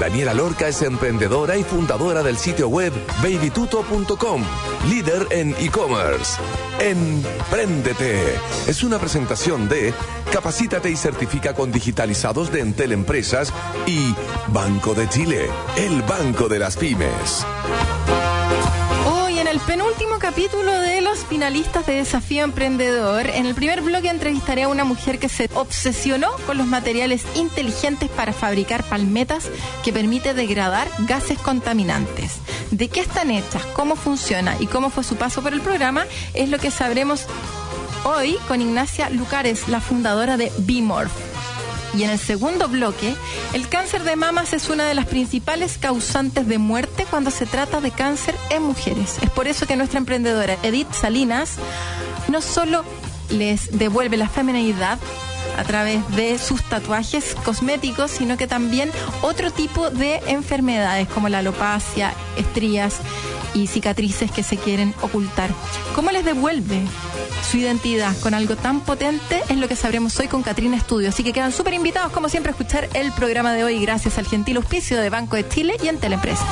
Daniela Lorca es emprendedora y fundadora del sitio web babytuto.com, líder en e-commerce. Empréndete es una presentación de Capacítate y certifica con digitalizados de Entel Empresas y Banco de Chile, el banco de las pymes el penúltimo capítulo de los finalistas de Desafío Emprendedor. En el primer bloque entrevistaré a una mujer que se obsesionó con los materiales inteligentes para fabricar palmetas que permite degradar gases contaminantes. De qué están hechas, cómo funciona y cómo fue su paso por el programa es lo que sabremos hoy con Ignacia Lucares, la fundadora de Bimorph. Y en el segundo bloque, el cáncer de mamas es una de las principales causantes de muerte cuando se trata de cáncer en mujeres. Es por eso que nuestra emprendedora Edith Salinas no solo les devuelve la feminidad a través de sus tatuajes cosméticos, sino que también otro tipo de enfermedades como la alopecia, estrías y cicatrices que se quieren ocultar. ¿Cómo les devuelve su identidad con algo tan potente? Es lo que sabremos hoy con Catrina Estudio. Así que quedan súper invitados, como siempre, a escuchar el programa de hoy gracias al gentil auspicio de Banco de Chile y en Teleempresas.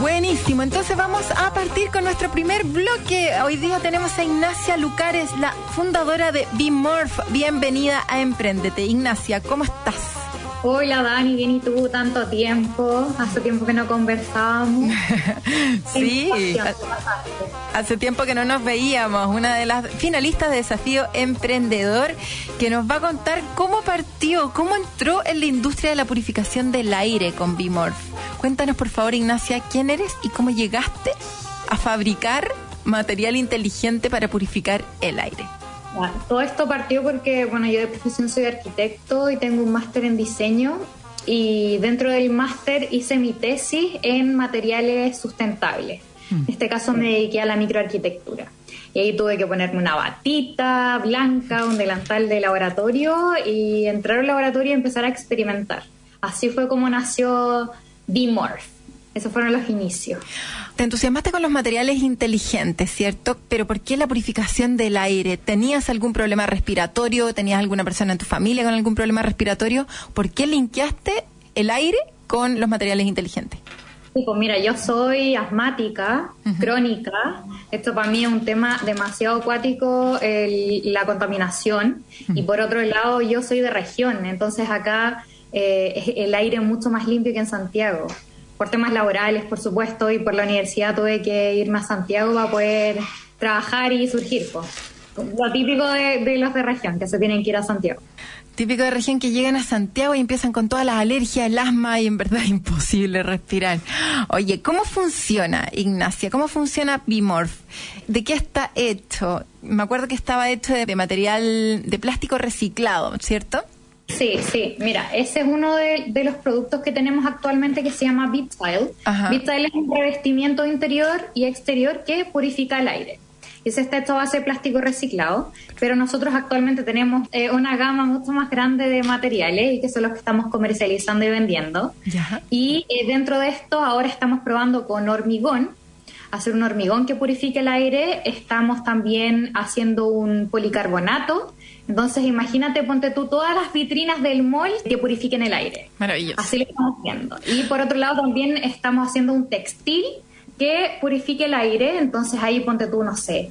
Buenísimo, entonces vamos a partir con nuestro primer bloque. Hoy día tenemos a Ignacia Lucares, la fundadora de Bimorph. Bienvenida a Emprendete. Ignacia, ¿cómo estás? Hola Dani, bien y tú, tanto tiempo, hace tiempo que no conversábamos. sí, hace tiempo que no nos veíamos, una de las finalistas de Desafío Emprendedor, que nos va a contar cómo partió, cómo entró en la industria de la purificación del aire con Bimorph. Cuéntanos por favor, Ignacia, quién eres y cómo llegaste a fabricar material inteligente para purificar el aire todo esto partió porque, bueno, yo de profesión soy arquitecto y tengo un máster en diseño y dentro del máster hice mi tesis en materiales sustentables. Mm. En este caso me dediqué a la microarquitectura. Y ahí tuve que ponerme una batita blanca, un delantal de laboratorio y entrar al laboratorio y empezar a experimentar. Así fue como nació B-Morph. Esos fueron los inicios. Te entusiasmaste con los materiales inteligentes, ¿cierto? Pero ¿por qué la purificación del aire? ¿Tenías algún problema respiratorio? ¿Tenías alguna persona en tu familia con algún problema respiratorio? ¿Por qué linkeaste el aire con los materiales inteligentes? Sí, pues mira, yo soy asmática, crónica. Esto para mí es un tema demasiado acuático, la contaminación. Y por otro lado, yo soy de región, entonces acá eh, el aire es mucho más limpio que en Santiago por temas laborales, por supuesto, y por la universidad tuve que irme a Santiago para poder trabajar y surgir. Lo típico de, los de región, que se tienen que ir a Santiago. Típico de región que llegan a Santiago y empiezan con todas las alergias, el asma y en verdad es imposible respirar. Oye, ¿cómo funciona, Ignacia? ¿Cómo funciona Bimorph? ¿De qué está hecho? Me acuerdo que estaba hecho de material de plástico reciclado, ¿cierto? Sí, sí, mira, ese es uno de, los productos que tenemos actualmente que se llama BitTile. BitTile es un revestimiento interior y exterior que purifica el aire. Ese está hecho a base de plástico reciclado, pero nosotros actualmente tenemos eh, una gama mucho más grande de materiales y que son los que estamos comercializando y vendiendo. Y eh, dentro de esto ahora estamos probando con hormigón, hacer un hormigón que purifique el aire. Estamos también haciendo un policarbonato entonces, imagínate, ponte tú todas las vitrinas del mall que purifiquen el aire. Maravilloso. Así lo estamos haciendo. Y por otro lado, también estamos haciendo un textil que purifique el aire. Entonces, ahí ponte tú, no sé,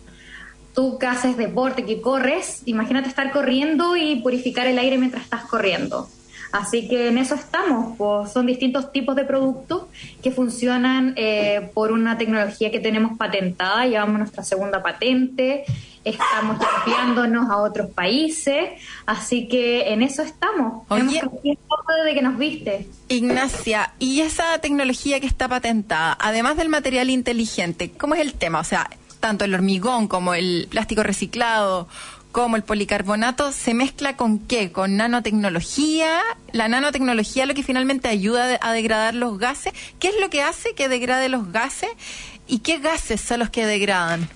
tú que haces deporte, que corres, imagínate estar corriendo y purificar el aire mientras estás corriendo. Así que en eso estamos, pues son distintos tipos de productos que funcionan eh, por una tecnología que tenemos patentada, llevamos nuestra segunda patente, estamos enviándonos a otros países, así que en eso estamos. Oye, de que nos viste. Ignacia, y esa tecnología que está patentada, además del material inteligente, ¿cómo es el tema? O sea, tanto el hormigón como el plástico reciclado, como el policarbonato, ¿se mezcla con qué? ¿Con nanotecnología? ¿La nanotecnología lo que finalmente ayuda a degradar los gases? ¿Qué es lo que hace que degrade los gases? ¿Y qué gases son los que degradan?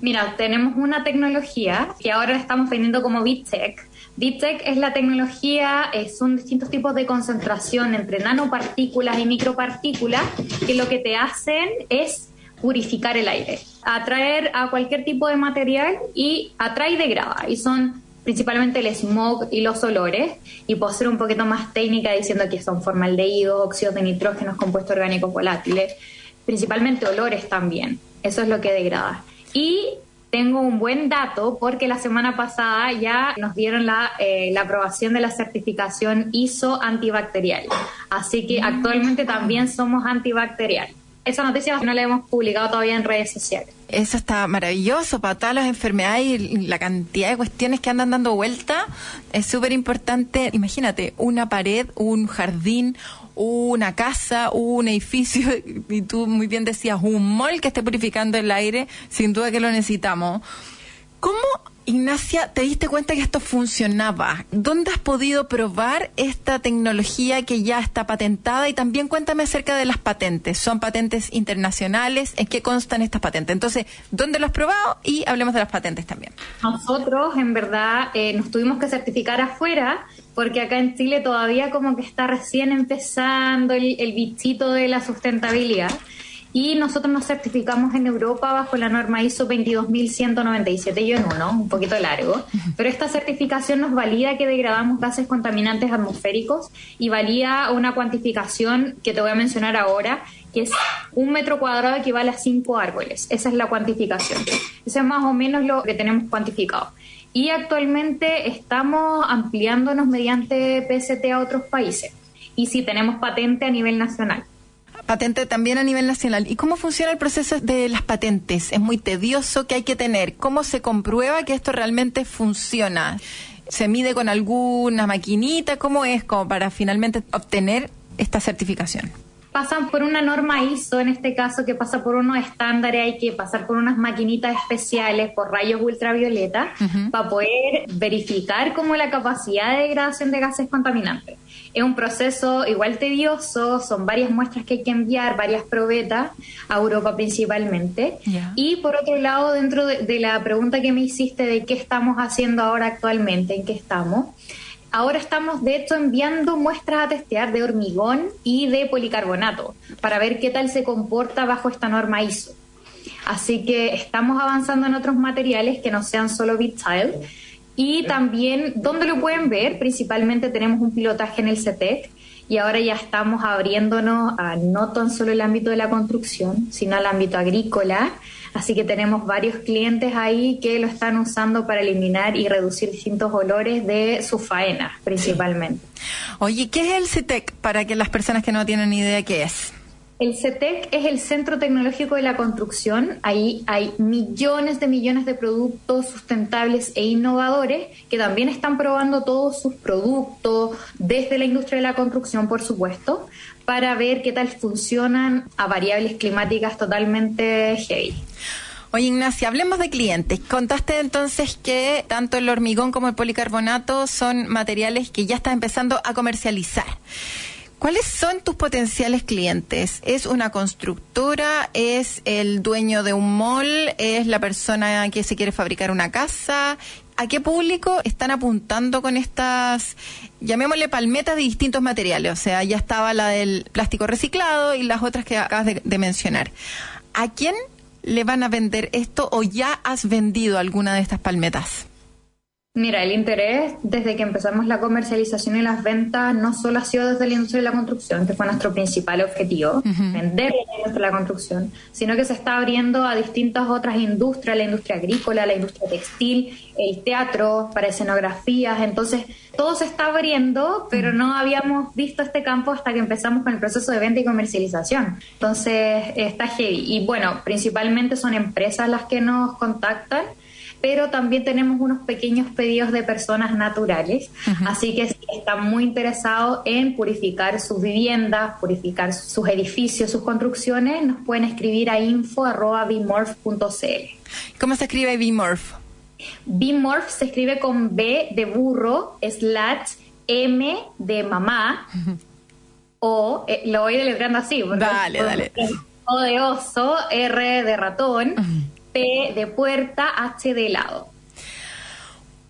Mira, tenemos una tecnología que ahora estamos vendiendo como BitTech, Deep es la tecnología, eh, son distintos tipos de concentración entre nanopartículas y micropartículas que lo que te hacen es purificar el aire, atraer a cualquier tipo de material y atrae y degrada. Y son principalmente el smog y los olores, y puedo ser un poquito más técnica diciendo que son formaldehídos, óxidos de nitrógeno, compuestos orgánicos volátiles, principalmente olores también. Eso es lo que degrada. Y tengo un buen dato porque la semana pasada ya nos dieron la, eh, la aprobación de la certificación ISO antibacterial. Así que actualmente también somos antibacterial. Esa noticia no la hemos publicado todavía en redes sociales. Eso está maravilloso para todas las enfermedades y la cantidad de cuestiones que andan dando vuelta. Es súper importante. Imagínate, una pared, un jardín, una casa, un edificio, y tú muy bien decías, un mall que esté purificando el aire, sin duda que lo necesitamos. ¿Cómo, Ignacia, te diste cuenta que esto funcionaba? ¿Dónde has podido probar esta tecnología que ya está patentada? Y también cuéntame acerca de las patentes. ¿Son patentes internacionales? ¿En qué constan estas patentes? Entonces, ¿dónde lo has probado? Y hablemos de las patentes también. Nosotros, en verdad, eh, nos tuvimos que certificar afuera porque acá en Chile todavía como que está recién empezando el, el bichito de la sustentabilidad y nosotros nos certificamos en Europa bajo la norma ISO 22197 yo en uno, un poquito largo, pero esta certificación nos valida que degradamos gases contaminantes atmosféricos y valida una cuantificación que te voy a mencionar ahora, que es un metro cuadrado equivale a cinco árboles. Esa es la cuantificación. Ese es más o menos lo que tenemos cuantificado. Y actualmente estamos ampliándonos mediante PST a otros países. Y sí, tenemos patente a nivel nacional patente también a nivel nacional. ¿Y cómo funciona el proceso de las patentes? Es muy tedioso, ¿qué hay que tener? ¿Cómo se comprueba que esto realmente funciona? ¿Se mide con alguna maquinita? ¿Cómo es como para finalmente obtener esta certificación? pasan por una norma ISO, en este caso, que pasa por unos estándares, hay que pasar por unas maquinitas especiales, por rayos ultravioleta, para poder verificar como la capacidad de degradación de gases contaminantes. Es un proceso igual tedioso, son varias muestras que hay que enviar, varias probetas a Europa principalmente. Y por otro lado, dentro de la pregunta que me hiciste de qué estamos haciendo ahora actualmente, en qué estamos, Ahora estamos, de hecho, enviando muestras a testear de hormigón y de policarbonato para ver qué tal se comporta bajo esta norma ISO. Así que estamos avanzando en otros materiales que no sean solo BitTile. Y también, ¿dónde lo pueden ver? Principalmente tenemos un pilotaje en el CETEC y ahora ya estamos abriéndonos a no tan solo el ámbito de la construcción, sino al ámbito agrícola Así que tenemos varios clientes ahí que lo están usando para eliminar y reducir distintos olores de sus faenas, principalmente. Oye, ¿qué es el CETEC para que las personas que no tienen idea qué es? El CETEC es el Centro Tecnológico de la Construcción. Ahí hay millones de millones de productos sustentables e innovadores que también están probando todos sus productos desde la industria de la construcción, por supuesto, para ver qué tal funcionan a variables climáticas totalmente heavy. Oye, Ignacia, hablemos de clientes. Contaste entonces que tanto el hormigón como el policarbonato son materiales que ya estás empezando a comercializar. ¿Cuáles son tus potenciales clientes? ¿Es una constructora? ¿Es el dueño de un mall? ¿Es la persona que se quiere fabricar una casa? ¿A qué público están apuntando con estas, llamémosle palmetas de distintos materiales? O sea, ya estaba la del plástico reciclado y las otras que acabas de, de mencionar. ¿A quién le van a vender esto o ya has vendido alguna de estas palmetas? Mira, el interés desde que empezamos la comercialización y las ventas no solo ha sido desde la industria de la construcción, que fue nuestro principal objetivo, vender la industria de la construcción, sino que se está abriendo a distintas otras industrias, la industria agrícola, la industria textil, el teatro, para escenografías. Entonces, todo se está abriendo, pero no habíamos visto este campo hasta que empezamos con el proceso de venta y comercialización. Entonces, está heavy. Y bueno, principalmente son empresas las que nos contactan pero también tenemos unos pequeños pedidos de personas naturales, así que si están muy interesados en purificar sus viviendas, purificar sus edificios, sus construcciones, nos pueden escribir a info.bmorph.cl. ¿Cómo se escribe Bmorph? Bmorph se escribe con B de burro, slash M de mamá, o eh, lo voy deletreando así. Dale, dale. O de oso, R de ratón. P de puerta, H de lado.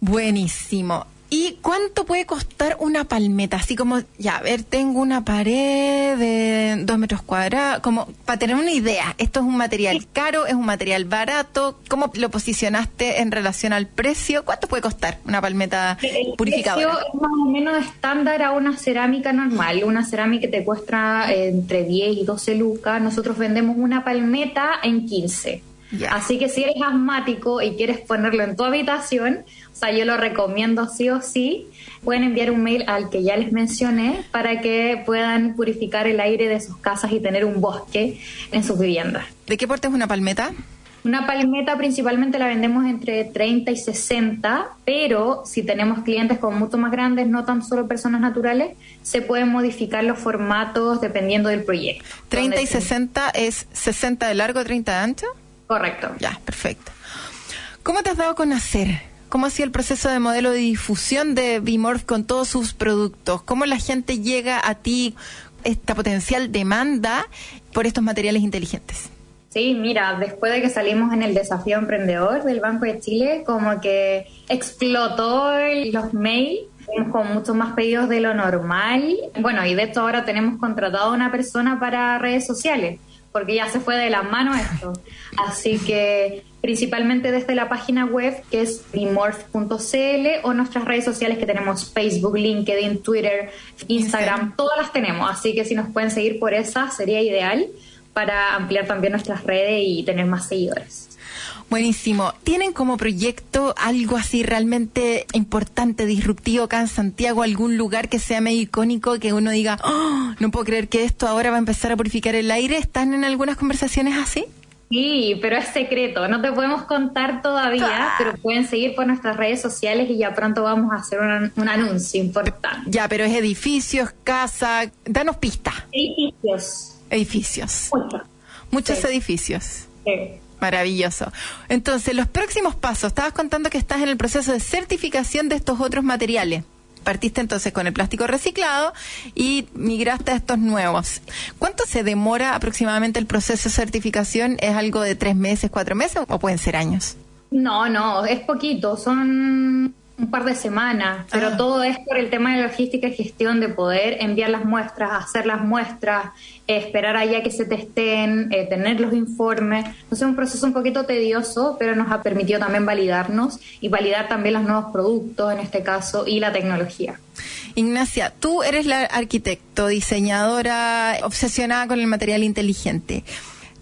Buenísimo. ¿Y cuánto puede costar una palmeta? Así como, ya, a ver, tengo una pared de dos metros cuadrados, como para tener una idea, ¿esto es un material caro, es un material barato? ¿Cómo lo posicionaste en relación al precio? ¿Cuánto puede costar una palmeta purificadora? El precio es más o menos estándar a una cerámica normal. Una cerámica que te cuesta entre 10 y 12 lucas. Nosotros vendemos una palmeta en 15. Así que si eres asmático y quieres ponerlo en tu habitación, o sea, yo lo recomiendo sí o sí, pueden enviar un mail al que ya les mencioné para que puedan purificar el aire de sus casas y tener un bosque en sus viviendas. ¿De qué porte es una palmeta? Una palmeta principalmente la vendemos entre 30 y 60, pero si tenemos clientes con mucho más grandes, no tan solo personas naturales, se pueden modificar los formatos dependiendo del proyecto. 30 y 60 es 60 de largo, 30 de ancho? Correcto. Ya, perfecto. ¿Cómo te has dado a conocer? ¿Cómo ha sido el proceso de modelo de difusión de Bimorph con todos sus productos? ¿Cómo la gente llega a ti, esta potencial demanda por estos materiales inteligentes? Sí, mira, después de que salimos en el desafío emprendedor del Banco de Chile, como que explotó los mails con muchos más pedidos de lo normal. Bueno, y de hecho ahora tenemos contratado a una persona para redes sociales porque ya se fue de las manos esto. Así que principalmente desde la página web que es bimorph.cl o nuestras redes sociales que tenemos Facebook, LinkedIn, Twitter, Instagram, todas las tenemos. Así que si nos pueden seguir por esas sería ideal para ampliar también nuestras redes y tener más seguidores. Buenísimo. ¿Tienen como proyecto algo así realmente importante, disruptivo acá en Santiago, algún lugar que sea medio icónico, que uno diga, oh, no puedo creer que esto ahora va a empezar a purificar el aire? ¿Están en algunas conversaciones así? Sí, pero es secreto, no te podemos contar todavía, ah. pero pueden seguir por nuestras redes sociales y ya pronto vamos a hacer un, anuncio importante. Ya, pero es edificios, casa, danos pista. Edificios. Edificios. Muchos edificios. Sí. Maravilloso. Entonces, los próximos pasos, estabas contando que estás en el proceso de certificación de estos otros materiales. Partiste entonces con el plástico reciclado y migraste a estos nuevos. ¿Cuánto se demora aproximadamente el proceso de certificación? ¿Es algo de tres meses, cuatro meses o pueden ser años? No, no, es poquito. Son un par de semanas, pero ah. todo es por el tema de logística y gestión de poder enviar las muestras, hacer las muestras, esperar allá que se testen, eh, tener los informes. es un proceso un poquito tedioso, pero nos ha permitido también validarnos y validar también los nuevos productos en este caso y la tecnología. Ignacia, tú eres la arquitecto, diseñadora, obsesionada con el material inteligente.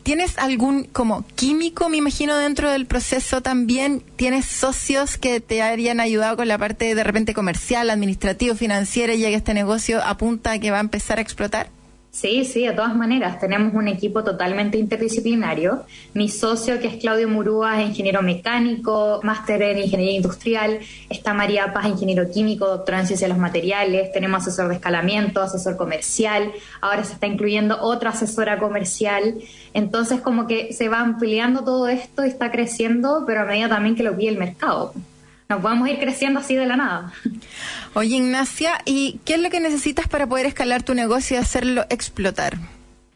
¿Tienes algún como químico, me imagino, dentro del proceso también? ¿Tienes socios que te hayan ayudado con la parte de repente comercial, administrativo, financiera, ya que este negocio apunta a que va a empezar a explotar? Sí, sí, de todas maneras, tenemos un equipo totalmente interdisciplinario. Mi socio, que es Claudio Murúa, es ingeniero mecánico, máster en ingeniería industrial. Está María Paz, ingeniero químico, doctora en ciencia de los materiales. Tenemos asesor de escalamiento, asesor comercial. Ahora se está incluyendo otra asesora comercial. Entonces, como que se va ampliando todo esto y está creciendo, pero a medida también que lo pide el mercado no podemos ir creciendo así de la nada. Oye, Ignacia, ¿y qué es lo que necesitas para poder escalar tu negocio y hacerlo explotar?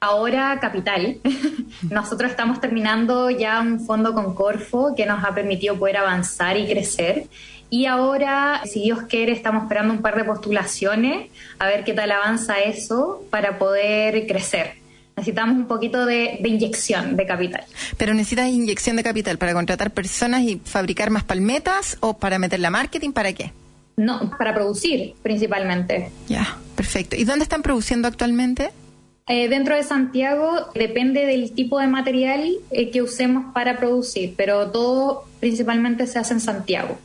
Ahora capital. Nosotros estamos terminando ya un fondo con Corfo que nos ha permitido poder avanzar y crecer. Y ahora, si Dios quiere, estamos esperando un par de postulaciones a ver qué tal avanza eso para poder crecer necesitamos un poquito de, inyección de capital. Pero necesitas inyección de capital para contratar personas y fabricar más palmetas o para meterla a marketing, ¿para qué? No, para producir principalmente. Ya, perfecto. ¿Y dónde están produciendo actualmente? Eh, dentro de Santiago depende del tipo de material eh, que usemos para producir, pero todo principalmente se hace en Santiago.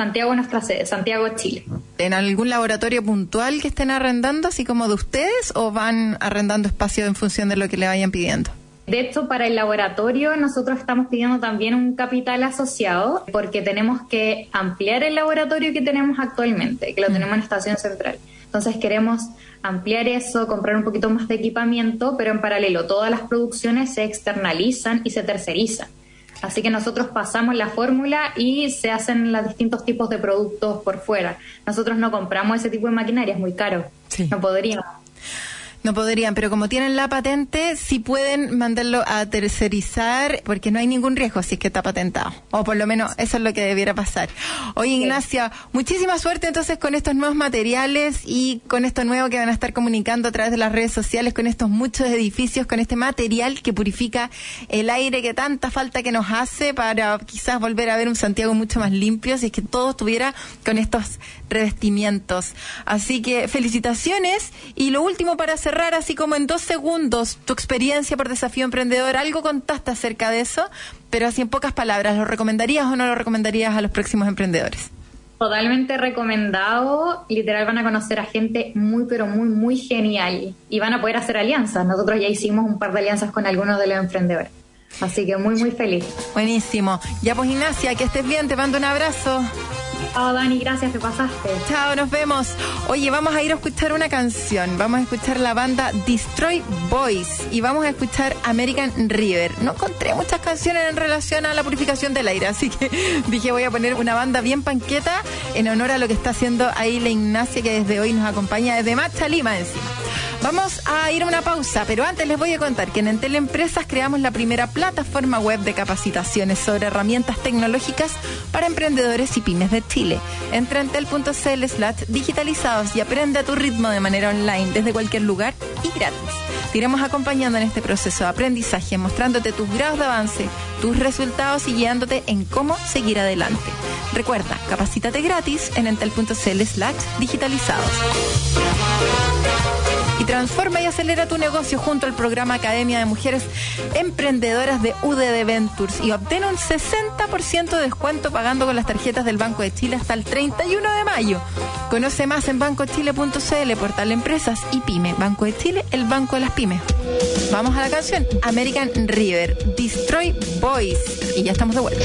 Santiago es nuestra sede, Santiago, Chile. ¿En algún laboratorio puntual que estén arrendando, así como de ustedes, o van arrendando espacio en función de lo que le vayan pidiendo? De hecho, para el laboratorio nosotros estamos pidiendo también un capital asociado porque tenemos que ampliar el laboratorio que tenemos actualmente, que lo mm. tenemos en Estación Central. Entonces queremos ampliar eso, comprar un poquito más de equipamiento, pero en paralelo todas las producciones se externalizan y se tercerizan. Así que nosotros pasamos la fórmula y se hacen los distintos tipos de productos por fuera. Nosotros no compramos ese tipo de maquinaria, es muy caro. No podríamos. No podrían, pero como tienen la patente, sí pueden mandarlo a tercerizar porque no hay ningún riesgo si es que está patentado. O por lo menos eso es lo que debiera pasar. Oye, Ignacia, muchísima suerte entonces con estos nuevos materiales y con esto nuevo que van a estar comunicando a través de las redes sociales, con estos muchos edificios, con este material que purifica el aire que tanta falta que nos hace para quizás volver a ver un Santiago mucho más limpio si es que todo estuviera con estos revestimientos. Así que felicitaciones y lo último para cerrar, así como en dos segundos, tu experiencia por desafío emprendedor, algo contaste acerca de eso, pero así en pocas palabras, ¿lo recomendarías o no lo recomendarías a los próximos emprendedores? Totalmente recomendado. Literal van a conocer a gente muy, pero muy, muy genial. Y van a poder hacer alianzas. Nosotros ya hicimos un par de alianzas con algunos de los emprendedores. Así que muy, muy feliz. Buenísimo. Ya pues, Ignacia, que estés bien. Te mando un abrazo. Chao, Dani, gracias, te pasaste. Chao, nos vemos. Oye, vamos a ir a escuchar una canción. Vamos a escuchar la banda Destroy Boys y vamos a escuchar American River. No encontré muchas canciones en relación a la purificación del aire, así que dije voy a poner una banda bien panqueta en honor a lo que está haciendo ahí la Ignacia que desde hoy nos acompaña desde Macha Lima encima. Vamos a ir a una pausa, pero antes les voy a contar que en Entel Empresas creamos la primera plataforma web de capacitaciones sobre herramientas tecnológicas para emprendedores y pymes de Chile. Entra en entel.cl slash digitalizados y aprende a tu ritmo de manera online desde cualquier lugar y gratis. Te iremos acompañando en este proceso de aprendizaje, mostrándote tus grados de avance, tus resultados y guiándote en cómo seguir adelante. Recuerda, capacítate gratis en entel.cl slash digitalizados. Transforma y acelera tu negocio junto al programa Academia de Mujeres Emprendedoras de UDD Ventures y obtén un 60% de descuento pagando con las tarjetas del Banco de Chile hasta el 31 de mayo. Conoce más en bancochile.cl, portal Empresas y Pyme. Banco de Chile, el banco de las pymes. Vamos a la canción American River, Destroy Boys. Y ya estamos de vuelta.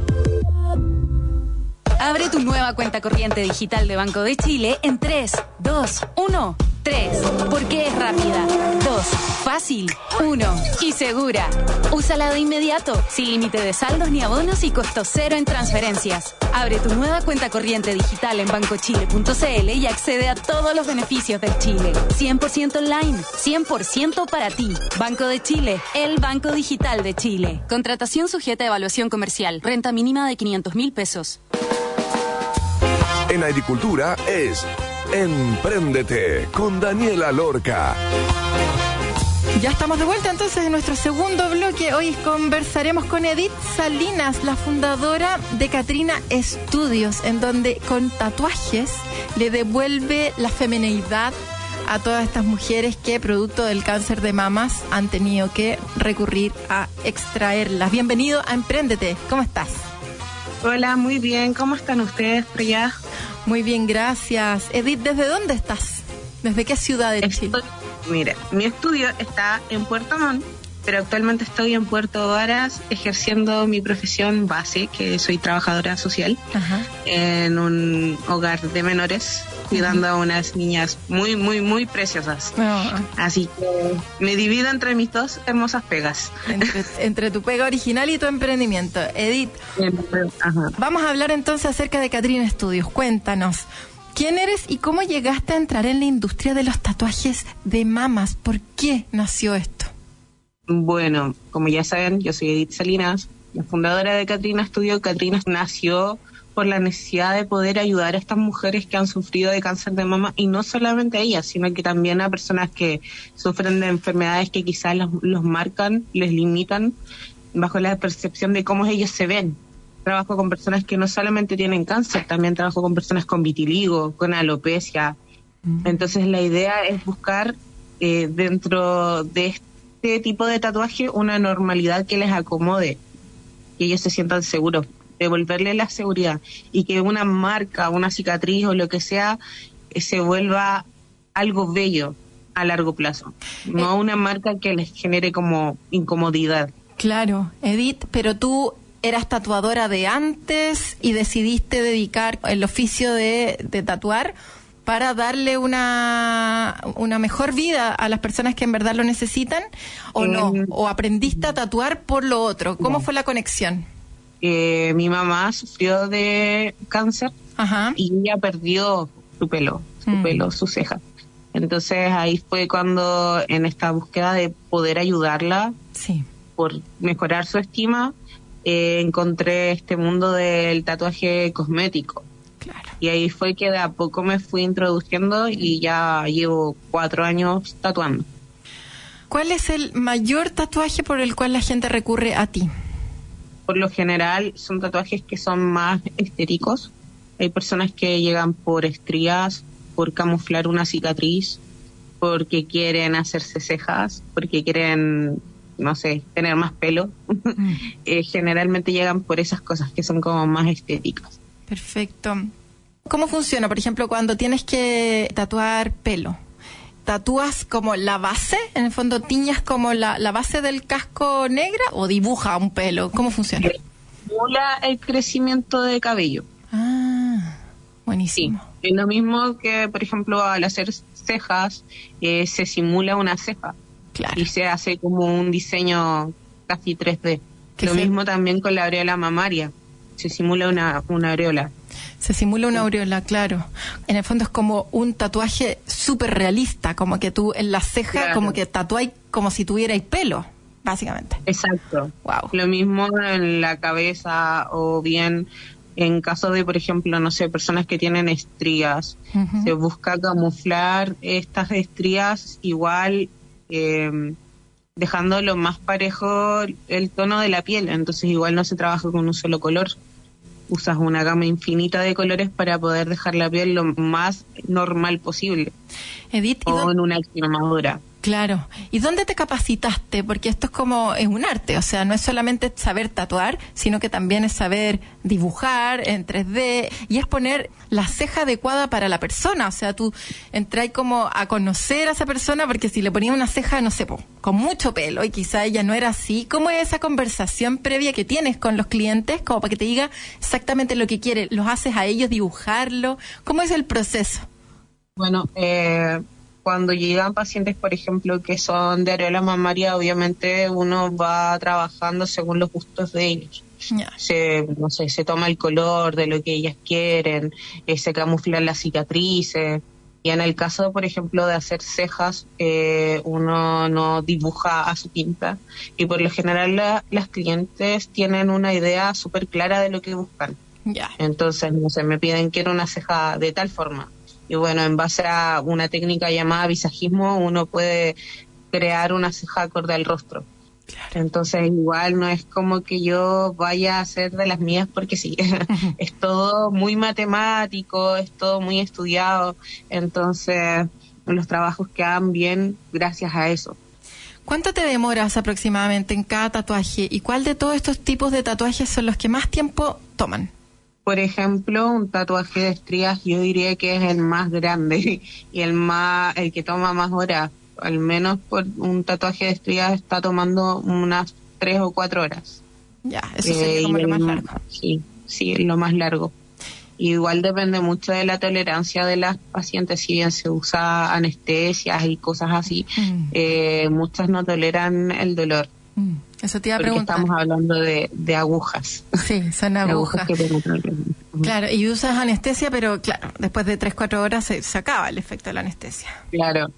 Abre tu nueva cuenta corriente digital de Banco de Chile en 3, 2, 1. 3. Porque es rápida. 2. Fácil. 1. Y segura. Úsala de inmediato, sin límite de saldos ni abonos y costo cero en transferencias. Abre tu nueva cuenta corriente digital en bancochile.cl y accede a todos los beneficios del Chile. 100% online, 100% para ti. Banco de Chile, el Banco Digital de Chile. Contratación sujeta a evaluación comercial. Renta mínima de 500 mil pesos. En agricultura es Empréndete con Daniela Lorca. Ya estamos de vuelta entonces en nuestro segundo bloque. Hoy conversaremos con Edith Salinas, la fundadora de Catrina Estudios, en donde con tatuajes le devuelve la feminidad a todas estas mujeres que, producto del cáncer de mamas, han tenido que recurrir a extraerlas. Bienvenido a Empréndete. ¿Cómo estás? Hola, muy bien. ¿Cómo están ustedes por allá? Muy bien, gracias. Edith, ¿desde dónde estás? ¿Desde qué ciudad de Chile? Mira, mi estudio está en Puerto Montt, pero actualmente estoy en Puerto Varas ejerciendo mi profesión base, que soy trabajadora social, en un hogar de menores, cuidando a unas niñas muy, muy, muy preciosas. Ah. Así que me divido entre mis dos hermosas pegas. Entre, tu pega original y tu emprendimiento. Edith, vamos a hablar entonces acerca de Catrina Studios. Cuéntanos. ¿Quién eres y cómo llegaste a entrar en la industria de los tatuajes de mamas? ¿Por qué nació esto? Bueno, como ya saben, yo soy Edith Salinas, la fundadora de Catrina Studio. Catrina nació por la necesidad de poder ayudar a estas mujeres que han sufrido de cáncer de mama y no solamente a ellas, sino que también a personas que sufren de enfermedades que quizás los, los marcan, les limitan bajo la percepción de cómo ellos se ven trabajo con personas que no solamente tienen cáncer, también trabajo con personas con vitiligo, con alopecia. Entonces la idea es buscar eh, dentro de este tipo de tatuaje una normalidad que les acomode, que ellos se sientan seguros, devolverle la seguridad y que una marca, una cicatriz o lo que sea eh, se vuelva algo bello a largo plazo, no eh. una marca que les genere como incomodidad. Claro, Edith, pero tú eras tatuadora de antes y decidiste dedicar el oficio de, tatuar para darle una, una mejor vida a las personas que en verdad lo necesitan o no? Eh, ¿O aprendiste a tatuar por lo otro? ¿Cómo fue la conexión? Eh, mi mamá sufrió de cáncer y ella perdió su pelo, su mm. pelo, su ceja. Entonces ahí fue cuando en esta búsqueda de poder ayudarla sí. por mejorar su estima, eh, encontré este mundo del tatuaje cosmético. Y ahí fue que de a poco me fui introduciendo y ya llevo cuatro años tatuando. ¿Cuál es el mayor tatuaje por el cual la gente recurre a ti? Por lo general son tatuajes que son más estéricos. Hay personas que llegan por estrías, por camuflar una cicatriz, porque quieren hacerse cejas, porque quieren no sé, tener más pelo, mm. eh, generalmente llegan por esas cosas que son como más estéticas. Perfecto. ¿Cómo funciona, por ejemplo, cuando tienes que tatuar pelo? ¿Tatúas como la base? En el fondo, ¿tiñas como la, base del casco negra o dibuja un pelo? ¿Cómo funciona? Simula el crecimiento de cabello. Ah, buenísimo. es lo mismo que, por ejemplo, al hacer cejas, eh, se simula una ceja. Y se hace como un diseño casi 3D. Lo mismo también con la aureola mamaria. Se simula una, una aureola. Se simula una aureola, claro. En el fondo es como un tatuaje súper realista, como que tú en la ceja, como que tatuáis como si tuvierais pelo, básicamente. Exacto. Wow. Lo mismo en la cabeza o bien en caso de, por ejemplo, no sé, personas que tienen estrías, se busca camuflar estas estrías igual eh, dejando lo más parejo el tono de la piel. Entonces igual no se trabaja con un solo color. Usas una gama infinita de colores para poder dejar la piel lo más normal posible. Edith, o en una. Claro. ¿Y dónde te capacitaste? Porque esto es como, es un arte, o sea, no es solamente saber tatuar, sino que también es saber dibujar en 3D y es poner la ceja adecuada para la persona. O sea, tú entras como a conocer a esa persona porque si le ponías una ceja, no sé, con mucho pelo y quizá ella no era así, ¿cómo es esa conversación previa que tienes con los clientes como para que te diga exactamente lo que quiere? ¿Los haces a ellos dibujarlo? ¿Cómo es el proceso? Bueno, eh cuando llegan pacientes, por ejemplo, que son de areola mamaria, obviamente uno va trabajando según los gustos de ellos. Se, no sé, se toma el color de lo que ellas quieren, eh, se camuflan las cicatrices. Y en el caso, por ejemplo, de hacer cejas, eh, uno no dibuja a su tinta. Y por lo general las clientes tienen una idea súper clara de lo que buscan. Entonces, no sé, me piden quiero una ceja de tal forma. Y bueno, en base a una técnica llamada visajismo, uno puede crear una ceja acorde al rostro. Entonces igual no es como que yo vaya a hacer de las mías porque sí, es todo muy matemático, es todo muy estudiado, entonces los trabajos quedan bien gracias a eso. ¿Cuánto te demoras aproximadamente en cada tatuaje y cuál de todos estos tipos de tatuajes son los que más tiempo toman? Por ejemplo, un tatuaje de estrías yo diría que es el más grande y el más el que toma más horas al menos por un tatuaje de estrías está tomando unas tres o cuatro horas. Ya, eso sería eh, como lo más largo. Sí, sí, lo más largo. Igual depende mucho de la tolerancia de las pacientes, si bien se usa anestesias y cosas así, mm. eh, muchas no toleran el dolor. Mm. Eso te iba a preguntar. Estamos hablando de, de agujas. Sí, son agujas. claro, y usas anestesia, pero claro, después de 3-4 horas se, se, acaba el efecto de la anestesia. Claro,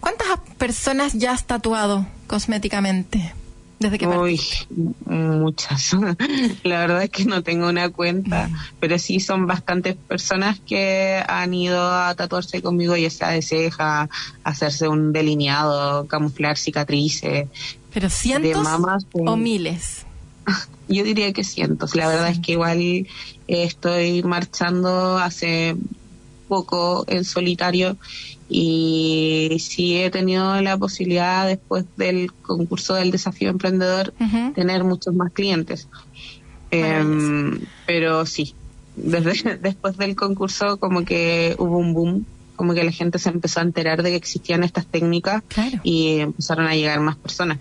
¿Cuántas personas ya has tatuado cosméticamente? Desde que Uy, muchas. La verdad es que no tengo una cuenta, mm. pero sí son bastantes personas que han ido a tatuarse conmigo, ya sea de ceja, hacerse un delineado, camuflar cicatrices. ¿Pero cientos o miles? Yo diría que cientos. La verdad es que igual estoy marchando hace poco en solitario y sí he tenido la posibilidad después del concurso del desafío emprendedor tener muchos más clientes. Em, pero sí, desde después del concurso como que hubo un boom, como que la gente se empezó a enterar de que existían estas técnicas y empezaron a llegar más personas.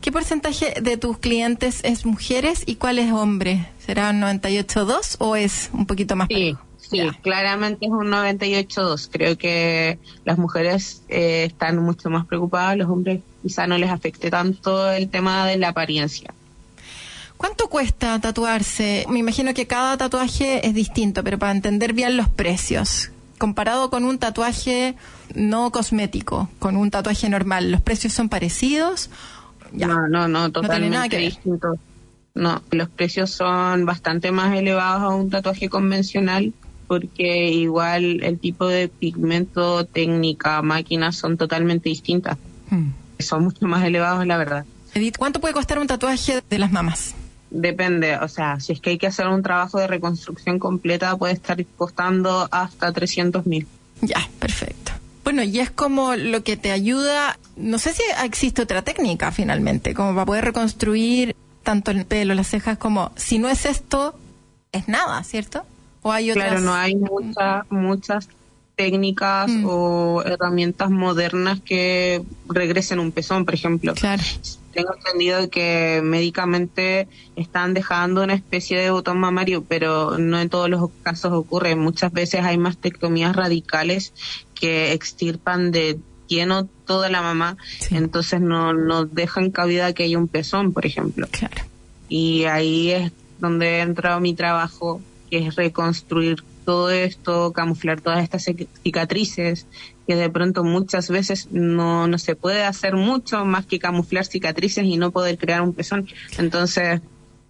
¿Qué porcentaje de tus clientes es mujeres y cuál es hombre? ¿Será un 98-2 o es un poquito más? Sí, Sí, claramente es un 98-2. Creo que las mujeres eh, están mucho más preocupadas, los hombres quizá no les afecte tanto el tema de la apariencia. ¿Cuánto cuesta tatuarse? Me imagino que cada tatuaje es distinto, pero para entender bien los precios, comparado con un tatuaje no cosmético, con un tatuaje normal, ¿los precios son parecidos? No, no, no, totalmente distintos. No, los precios son bastante más elevados a un tatuaje convencional porque igual el tipo de pigmento, técnica, máquinas son totalmente distintas. Hmm. Son mucho más elevados, la verdad. Edith, ¿cuánto puede costar un tatuaje de las mamas? Depende, o sea, si es que hay que hacer un trabajo de reconstrucción completa, puede estar costando hasta 300 mil. Ya, perfecto. Bueno, y es como lo que te ayuda, no sé si existe otra técnica finalmente, como para poder reconstruir tanto el pelo, las cejas, como si no es esto, es nada, ¿cierto? Claro, no hay muchas, muchas técnicas mm. o herramientas modernas que regresen un pezón, por ejemplo. Claro. Tengo entendido que médicamente están dejando una especie de botón mamario, pero no en todos los casos ocurre. Muchas veces hay mastectomías radicales que extirpan de lleno toda la mamá, entonces no, no dejan cabida que haya un pezón, por ejemplo. Claro. Y ahí es donde entra mi trabajo que es reconstruir todo esto, camuflar todas estas cicatrices, que de pronto muchas veces no, no se puede hacer mucho más que camuflar cicatrices y no poder crear un pezón. Entonces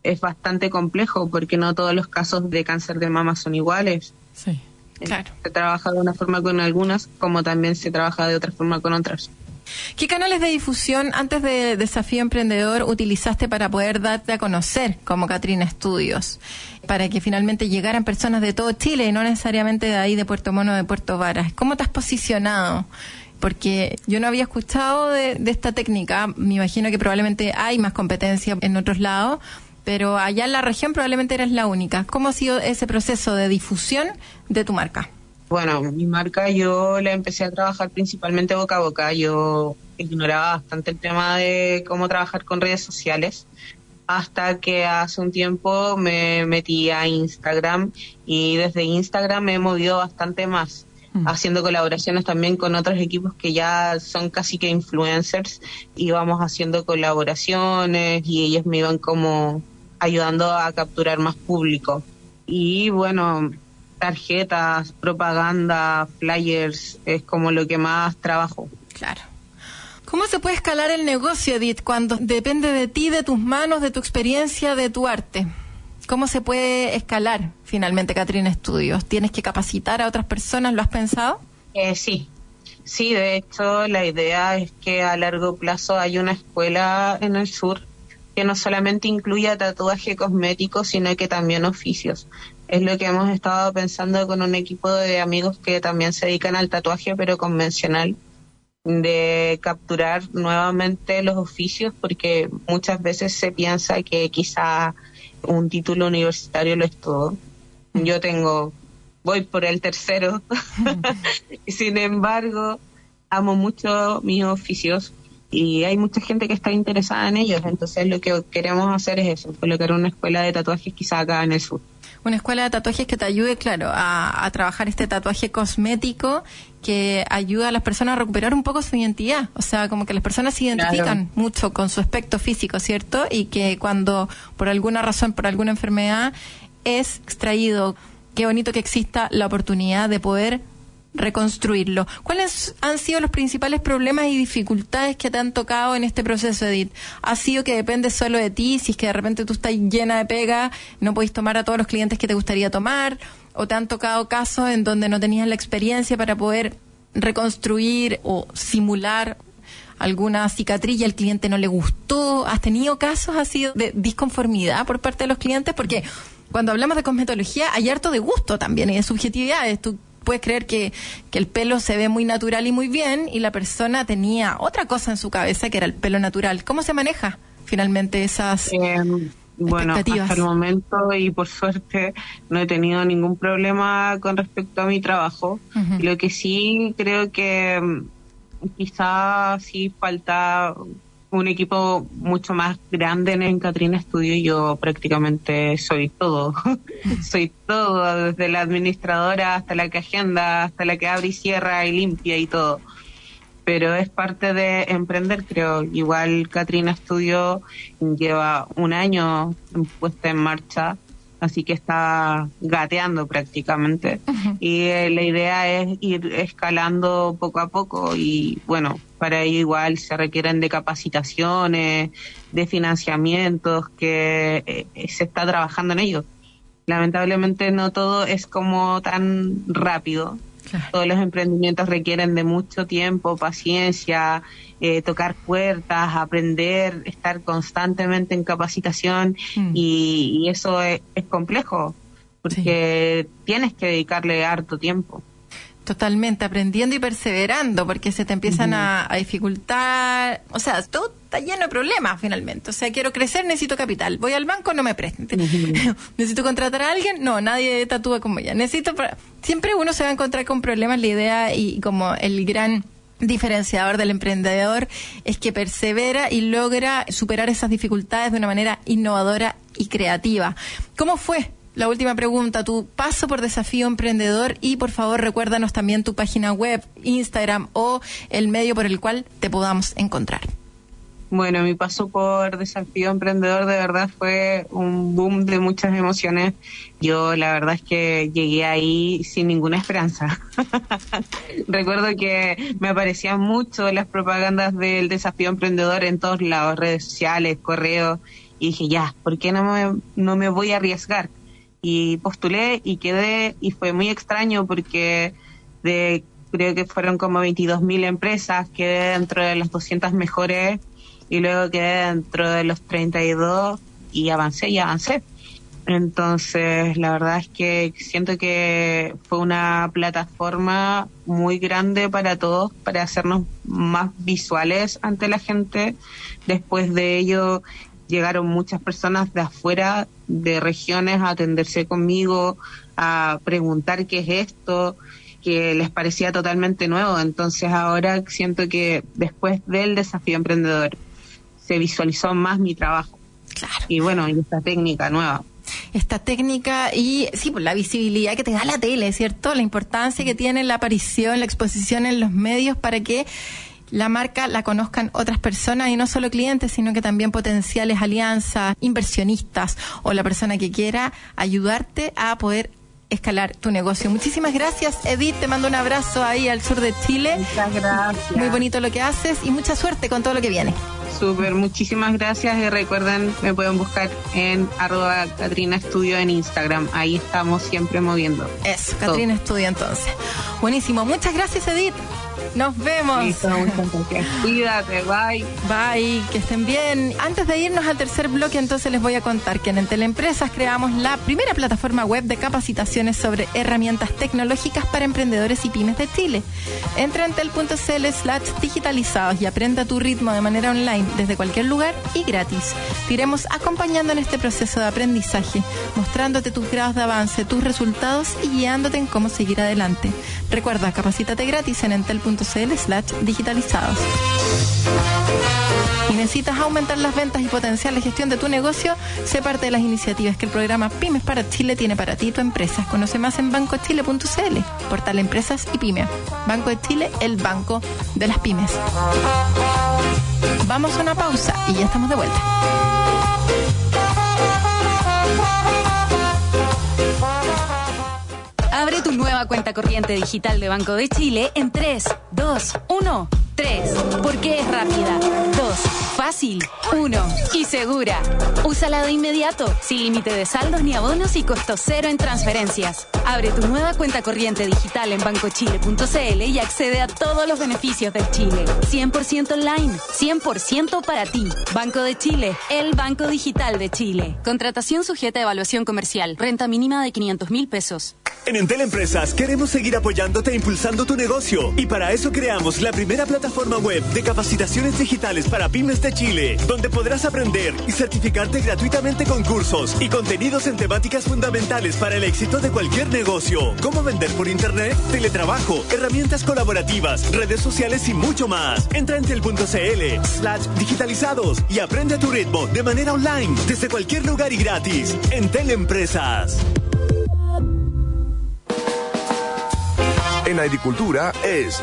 es bastante complejo porque no todos los casos de cáncer de mama son iguales. Sí, claro. Se trabaja de una forma con algunas, como también se trabaja de otra forma con otras. ¿Qué canales de difusión antes de Desafío Emprendedor utilizaste para poder darte a conocer como Catrina Estudios? Para que finalmente llegaran personas de todo Chile y no necesariamente de ahí, de Puerto Mono, de Puerto Varas. ¿Cómo te has posicionado? Porque yo no había escuchado de, esta técnica. Me imagino que probablemente hay más competencia en otros lados, pero allá en la región probablemente eres la única. ¿Cómo ha sido ese proceso de difusión de tu marca? Bueno, mi marca yo la empecé a trabajar principalmente boca a boca. Yo ignoraba bastante el tema de cómo trabajar con redes sociales hasta que hace un tiempo me metí a Instagram y desde Instagram me he movido bastante más. mm. haciendo colaboraciones también con otros equipos que ya son casi que influencers, íbamos haciendo colaboraciones y ellos me iban como ayudando a capturar más público. Y bueno, tarjetas, propaganda, flyers, es como lo que más trabajo. Claro. ¿Cómo se puede escalar el negocio, Edith, cuando depende de ti, de tus manos, de tu experiencia, de tu arte? ¿Cómo se puede escalar finalmente Catrina Studios? ¿Tienes que capacitar a otras personas? ¿Lo has pensado? Eh, sí, sí, de hecho la idea es que a largo plazo hay una escuela en el sur que no solamente incluya tatuaje cosmético, sino que también oficios. Es lo que hemos estado pensando con un equipo de amigos que también se dedican al tatuaje, pero convencional, de capturar nuevamente los oficios, porque muchas veces se piensa que quizá un título universitario lo es todo. Yo tengo, voy por el tercero, sin embargo, amo mucho mis oficios y hay mucha gente que está interesada en ellos, entonces lo que queremos hacer es eso, colocar una escuela de tatuajes quizá acá en el sur. Una escuela de tatuajes que te ayude, claro, a, trabajar este tatuaje cosmético que ayuda a las personas a recuperar un poco su identidad. O sea, como que las personas se identifican mucho con su aspecto físico, ¿cierto? Y que cuando por alguna razón, por alguna enfermedad, es extraído, qué bonito que exista la oportunidad de poder reconstruirlo. ¿Cuáles han sido los principales problemas y dificultades que te han tocado en este proceso, Edith? ¿Ha sido que depende solo de ti? Si es que de repente tú estás llena de pega, no podéis tomar a todos los clientes que te gustaría tomar, o te han tocado casos en donde no tenías la experiencia para poder reconstruir o simular alguna cicatriz y al cliente no le gustó. ¿Has tenido casos así de disconformidad por parte de los clientes? Porque cuando hablamos de cosmetología hay harto de gusto también y de subjetividades. Puedes creer que, el pelo se ve muy natural y muy bien y la persona tenía otra cosa en su cabeza que era el pelo natural. ¿Cómo se maneja finalmente esas... Em, bueno, hasta el momento y por suerte no he tenido ningún problema con respecto a mi trabajo. Lo que sí creo que em, quizás sí falta un equipo mucho más grande en, Catrina Studio y yo prácticamente soy todo. soy todo, desde la administradora hasta la que agenda, hasta la que abre y cierra y limpia y todo. Pero es parte de emprender, creo. Igual Catrina Studio lleva un año puesta en marcha así que está gateando prácticamente. Y eh, la idea es ir escalando poco a poco y bueno, para ello igual se requieren de capacitaciones, de financiamientos, que eh, se está trabajando en ello. Lamentablemente no todo es como tan rápido. Todos los emprendimientos requieren de mucho tiempo, paciencia, eh, tocar puertas, aprender, estar constantemente en capacitación mm. y, eso es, complejo porque tienes que dedicarle harto tiempo. Totalmente, aprendiendo y perseverando, porque se te empiezan a, dificultar. O sea, todo está lleno de problemas finalmente. O sea, quiero crecer, necesito capital. Voy al banco, no me presten. necesito contratar a alguien, no, nadie tatúa como ella. Necesito. Siempre uno se va a encontrar con problemas. La idea y como el gran diferenciador del emprendedor es que persevera y logra superar esas dificultades de una manera innovadora y creativa. ¿Cómo fue? La última pregunta, tu paso por desafío emprendedor y por favor recuérdanos también tu página web, Instagram o el medio por el cual te podamos encontrar. Bueno, mi paso por Desafío Emprendedor de verdad fue un boom de muchas emociones. Yo la verdad es que llegué ahí sin ninguna esperanza. Recuerdo que me aparecían mucho las propagandas del Desafío Emprendedor en todos lados, redes sociales, correos, y dije, ya, ¿por qué no me, no me voy a arriesgar? Y postulé y quedé, y fue muy extraño porque de creo que fueron como 22 mil empresas, quedé dentro de las 200 mejores y luego quedé dentro de los 32 y avancé y avancé. Entonces, la verdad es que siento que fue una plataforma muy grande para todos, para hacernos más visuales ante la gente. Después de ello, llegaron muchas personas de afuera, de regiones, a atenderse conmigo, a preguntar qué es esto, que les parecía totalmente nuevo. Entonces, ahora siento que después del desafío emprendedor, se visualizó más mi trabajo. Claro. Y bueno, y esta técnica nueva. esta técnica y sí, por la visibilidad que te da la tele, ¿cierto? La importancia que tiene la aparición, la exposición en los medios para que la marca la conozcan otras personas y no solo clientes, sino que también potenciales alianzas, inversionistas o la persona que quiera ayudarte a poder escalar tu negocio. Muchísimas gracias, Edith. Te mando un abrazo ahí al sur de Chile. Muchas gracias. Muy bonito lo que haces y mucha suerte con todo lo que viene. Súper, muchísimas gracias y recuerden, me pueden buscar en arroba Catrina Estudio en Instagram. Ahí estamos siempre moviendo. Eso, Catrina Estudio entonces. Buenísimo. Muchas gracias, Edith. Nos vemos. Listo, Cuídate, bye. Bye, que estén bien. Antes de irnos al tercer bloque, entonces les voy a contar que en Enteleempresas creamos la primera plataforma web de capacitaciones sobre herramientas tecnológicas para emprendedores y pymes de Chile. Entra en tel.cl slash digitalizados y aprenda tu ritmo de manera online desde cualquier lugar y gratis. Te iremos acompañando en este proceso de aprendizaje, mostrándote tus grados de avance, tus resultados y guiándote en cómo seguir adelante. Recuerda, capacítate gratis en entel.cl slash digitalizados. Y necesitas aumentar las ventas y potenciar la gestión de tu negocio, sé parte de las iniciativas que el programa Pymes para Chile tiene para ti y tu empresa. Conoce más en bancochile.cl, portal Empresas y Pymes. Banco de Chile, el banco de las pymes. Vamos a una pausa y ya estamos de vuelta. Nueva cuenta corriente digital de Banco de Chile en 3, 2, 1. 3. Porque es rápida. 2. Fácil. 1. Y segura. Úsala de inmediato, sin límite de saldos ni abonos y costo cero en transferencias. Abre tu nueva cuenta corriente digital en bancochile.cl y accede a todos los beneficios del Chile. 100% online, 100% para ti. Banco de Chile, el Banco Digital de Chile. Contratación sujeta a evaluación comercial. Renta mínima de 500 mil pesos. En Entel Empresas queremos seguir apoyándote e impulsando tu negocio y para eso creamos la primera plataforma web de capacitaciones digitales para pymes de Chile, donde podrás aprender y certificarte gratuitamente con cursos y contenidos en temáticas fundamentales para el éxito de cualquier negocio, como vender por internet, teletrabajo, herramientas colaborativas, redes sociales y mucho más. Entra en tel.cl slash digitalizados y aprende a tu ritmo de manera online desde cualquier lugar y gratis. Entel Empresas. En agricultura es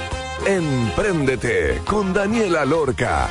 Empréndete con Daniela Lorca.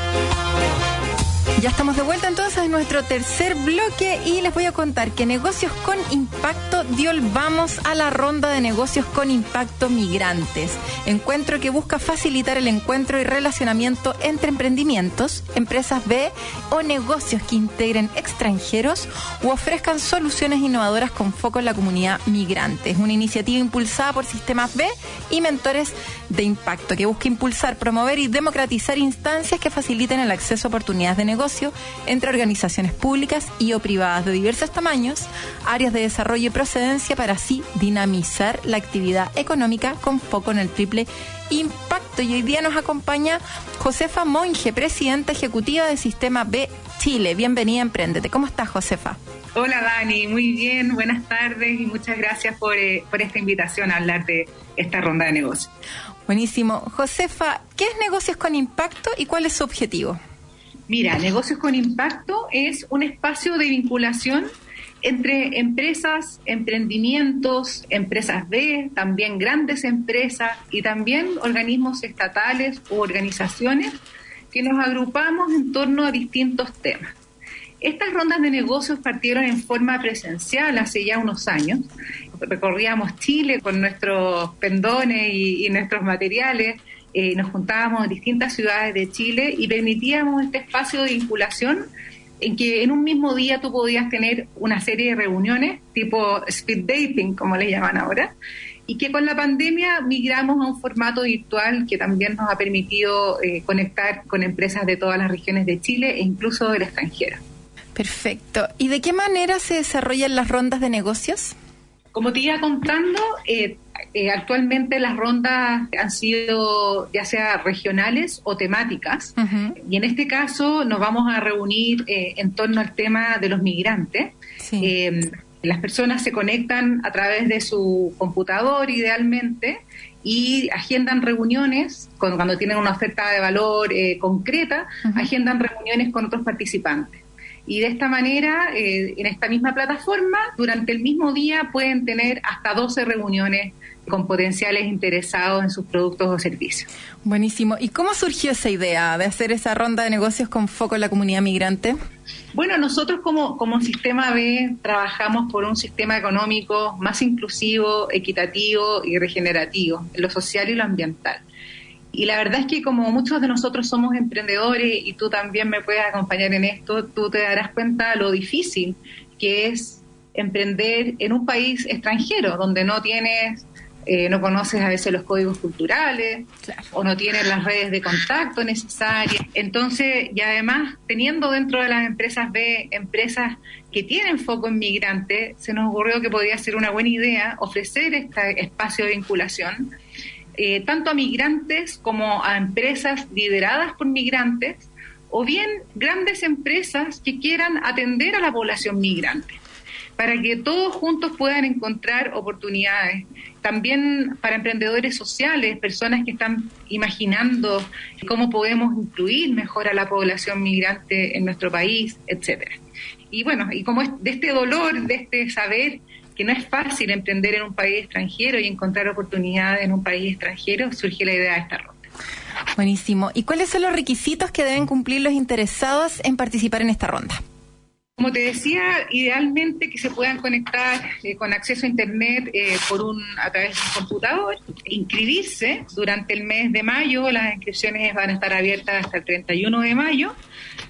Ya estamos de vuelta entonces en nuestro tercer bloque y les voy a contar que Negocios con Impacto dio vamos a la ronda de negocios con impacto migrantes. Encuentro que busca facilitar el encuentro y relacionamiento entre emprendimientos, empresas B o negocios que integren extranjeros u ofrezcan soluciones innovadoras con foco en la comunidad migrante. Es una iniciativa impulsada por Sistemas B y Mentores de Impacto que busca impulsar, promover y democratizar instancias que faciliten el acceso a oportunidades de negocio entre organizaciones públicas y o privadas de diversos tamaños, áreas de desarrollo y procedencia para así dinamizar la actividad económica con foco en el triple impacto. Y hoy día nos acompaña Josefa Monge, presidenta ejecutiva de Sistema B Chile. Bienvenida a Emprendete. ¿Cómo estás, Josefa? Hola Dani, muy bien, buenas tardes y muchas gracias por, eh, por esta invitación a hablar de esta ronda de negocios. Buenísimo. Josefa, ¿qué es Negocios con Impacto y cuál es su objetivo? Mira, Negocios con Impacto es un espacio de vinculación entre empresas, emprendimientos, empresas B, también grandes empresas y también organismos estatales u organizaciones que nos agrupamos en torno a distintos temas. Estas rondas de negocios partieron en forma presencial hace ya unos años. Recorríamos Chile con nuestros pendones y, y nuestros materiales eh, nos juntábamos en distintas ciudades de Chile y permitíamos este espacio de vinculación en que en un mismo día tú podías tener una serie de reuniones tipo speed dating, como le llaman ahora, y que con la pandemia migramos a un formato virtual que también nos ha permitido eh, conectar con empresas de todas las regiones de Chile e incluso del extranjero. Perfecto. ¿Y de qué manera se desarrollan las rondas de negocios? Como te iba contando, eh, eh, actualmente las rondas han sido ya sea regionales o temáticas y en este caso nos vamos a reunir eh, en torno al tema de los migrantes. Eh, las personas se conectan a través de su computador idealmente y agendan reuniones cuando tienen una oferta de valor concreta, agendan reuniones con otros participantes. Y de esta manera, eh, en esta misma plataforma, durante el mismo día pueden tener hasta 12 reuniones con potenciales interesados en sus productos o servicios. Buenísimo. ¿Y cómo surgió esa idea de hacer esa ronda de negocios con foco en la comunidad migrante? Bueno, nosotros como, como Sistema B trabajamos por un sistema económico más inclusivo, equitativo y regenerativo, en lo social y lo ambiental. Y la verdad es que como muchos de nosotros somos emprendedores y tú también me puedes acompañar en esto, tú te darás cuenta lo difícil que es emprender en un país extranjero, donde no tienes eh, no conoces a veces los códigos culturales o no tienes las redes de contacto necesarias. Entonces, y además, teniendo dentro de las empresas B empresas que tienen foco en migrantes, se nos ocurrió que podía ser una buena idea ofrecer este espacio de vinculación eh, tanto a migrantes como a empresas lideradas por migrantes o bien grandes empresas que quieran atender a la población migrante para que todos juntos puedan encontrar oportunidades. También para emprendedores sociales, personas que están imaginando cómo podemos incluir mejor a la población migrante en nuestro país, etcétera. Y bueno, y como es de este dolor, de este saber que no es fácil emprender en un país extranjero y encontrar oportunidades en un país extranjero, surge la idea de esta ronda. Buenísimo. ¿Y cuáles son los requisitos que deben cumplir los interesados en participar en esta ronda? Como te decía, idealmente que se puedan conectar eh, con acceso a Internet eh, por un, a través de un computador, inscribirse durante el mes de mayo, las inscripciones van a estar abiertas hasta el 31 de mayo,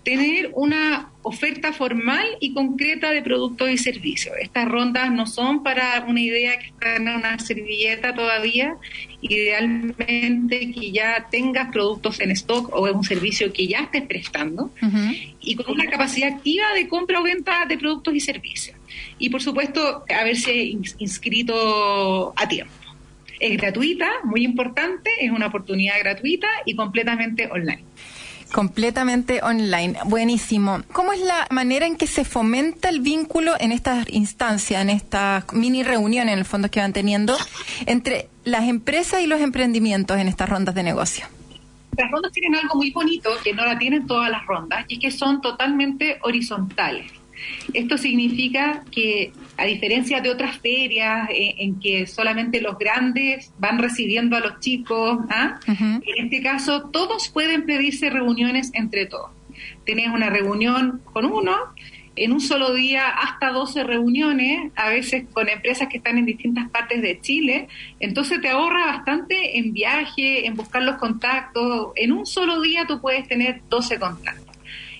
tener una oferta formal y concreta de productos y servicios. Estas rondas no son para una idea que está en una servilleta todavía, idealmente que ya tengas productos en stock o un servicio que ya estés prestando y con una capacidad activa de compra o venta de productos y servicios. Y por supuesto, haberse inscrito a tiempo. Es gratuita, muy importante, es una oportunidad gratuita y completamente online completamente online. Buenísimo. ¿Cómo es la manera en que se fomenta el vínculo en estas instancias, en estas mini reuniones, en el fondo que van teniendo, entre las empresas y los emprendimientos en estas rondas de negocio? Las rondas tienen algo muy bonito que no la tienen todas las rondas y es que son totalmente horizontales. Esto significa que, a diferencia de otras ferias eh, en que solamente los grandes van recibiendo a los chicos, ¿ah? en este caso todos pueden pedirse reuniones entre todos. Tenés una reunión con uno, en un solo día hasta 12 reuniones, a veces con empresas que están en distintas partes de Chile, entonces te ahorra bastante en viaje, en buscar los contactos. En un solo día tú puedes tener 12 contactos.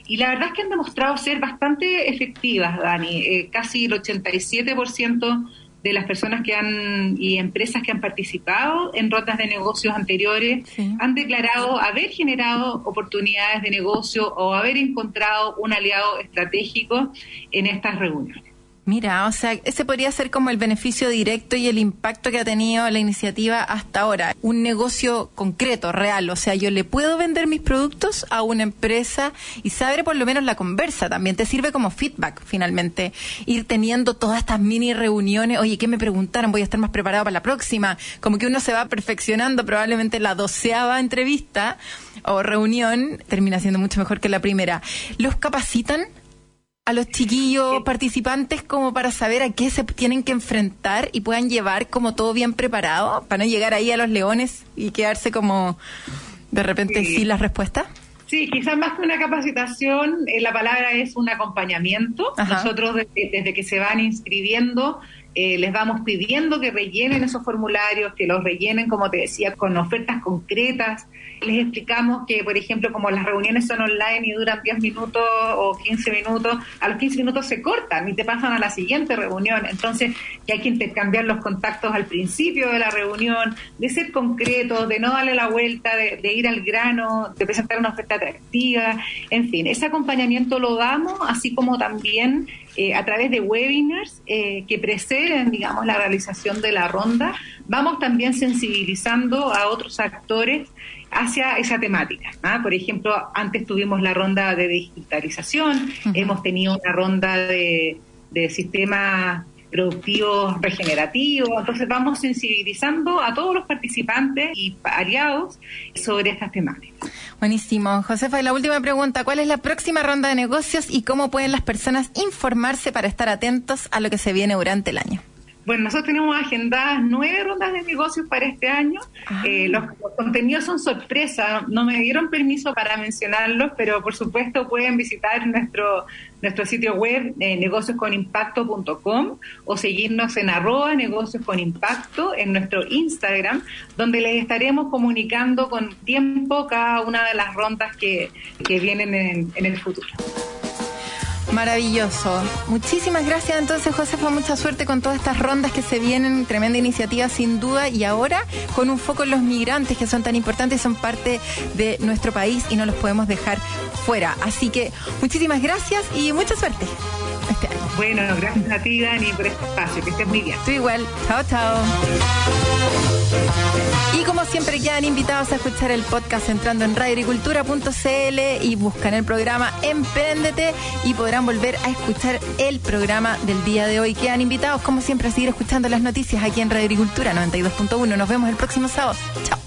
Y la verdad es que han demostrado ser bastante efectivas, Dani. Eh, casi el 87% de las personas que han y empresas que han participado en rotas de negocios anteriores han declarado haber generado oportunidades de negocio o haber encontrado un aliado estratégico en estas reuniones. Mira, o sea, ese podría ser como el beneficio directo y el impacto que ha tenido la iniciativa hasta ahora. Un negocio concreto, real. O sea, yo le puedo vender mis productos a una empresa y saber por lo menos la conversa también. Te sirve como feedback, finalmente. Ir teniendo todas estas mini reuniones. Oye, ¿qué me preguntaron? Voy a estar más preparado para la próxima. Como que uno se va perfeccionando. Probablemente la doceava entrevista o reunión termina siendo mucho mejor que la primera. ¿Los capacitan? A los chiquillos participantes como para saber a qué se tienen que enfrentar y puedan llevar como todo bien preparado para no llegar ahí a los leones y quedarse como de repente sin las respuestas? Sí, quizás más que una capacitación, eh, la palabra es un acompañamiento. Nosotros desde, que se van inscribiendo eh, les vamos pidiendo que rellenen esos formularios, que los rellenen, como te decía, con ofertas concretas, les explicamos que, por ejemplo, como las reuniones son online y duran 10 minutos o 15 minutos, a los 15 minutos se cortan y te pasan a la siguiente reunión. Entonces, hay que intercambiar los contactos al principio de la reunión, de ser concreto, de no darle la vuelta, de, ir al grano, de presentar una oferta atractiva, en fin, ese acompañamiento lo damos, así como también eh, a través de webinars eh, que preceden, digamos, la realización de la ronda, vamos también sensibilizando a otros actores hacia esa temática. ¿ah? Por ejemplo, antes tuvimos la ronda de digitalización, hemos tenido una ronda de, de sistemas productivos regenerativos. Entonces vamos sensibilizando a todos los participantes y aliados sobre estas temáticas. Buenísimo. Josefa, y la última pregunta, ¿cuál es la próxima ronda de negocios y cómo pueden las personas informarse para estar atentos a lo que se viene durante el año? Bueno, nosotros tenemos agendadas nueve rondas de negocios para este año. Ah. Eh, los, contenidos son sorpresa, no me dieron permiso para mencionarlos, pero por supuesto pueden visitar nuestro nuestro sitio web eh, negociosconimpacto.com o seguirnos en arroba negocios con impacto en nuestro Instagram, donde les estaremos comunicando con tiempo cada una de las rondas que, vienen en el futuro. Maravilloso. Muchísimas gracias entonces, Josefa. Mucha suerte con todas estas rondas que se vienen. Tremenda iniciativa sin duda. Y ahora con un foco en los migrantes que son tan importantes, son parte de nuestro país y no los podemos dejar fuera. Así que muchísimas gracias y mucha suerte este año. Bueno, gracias a ti, Dani, por este espacio. Que estés muy bien. Tú igual. Chao, chao. Y como siempre quedan invitados a escuchar el podcast entrando en radioagricultura.cl y buscan el programa Empréndete y podrán volver a escuchar el programa del día de hoy. Quedan invitados como siempre a seguir escuchando las noticias aquí en Radio Agricultura 92.1. Nos vemos el próximo sábado. Chao.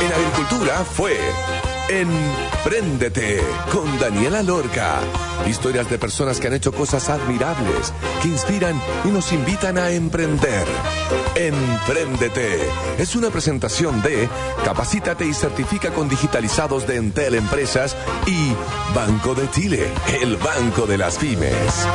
En Agricultura fue Empréndete con Daniela Lorca. Historias de personas que han hecho cosas admirables, que inspiran y nos invitan a emprender. Empréndete es una presentación de Capacítate y certifica con digitalizados de Entel Empresas y Banco de Chile, el banco de las pymes.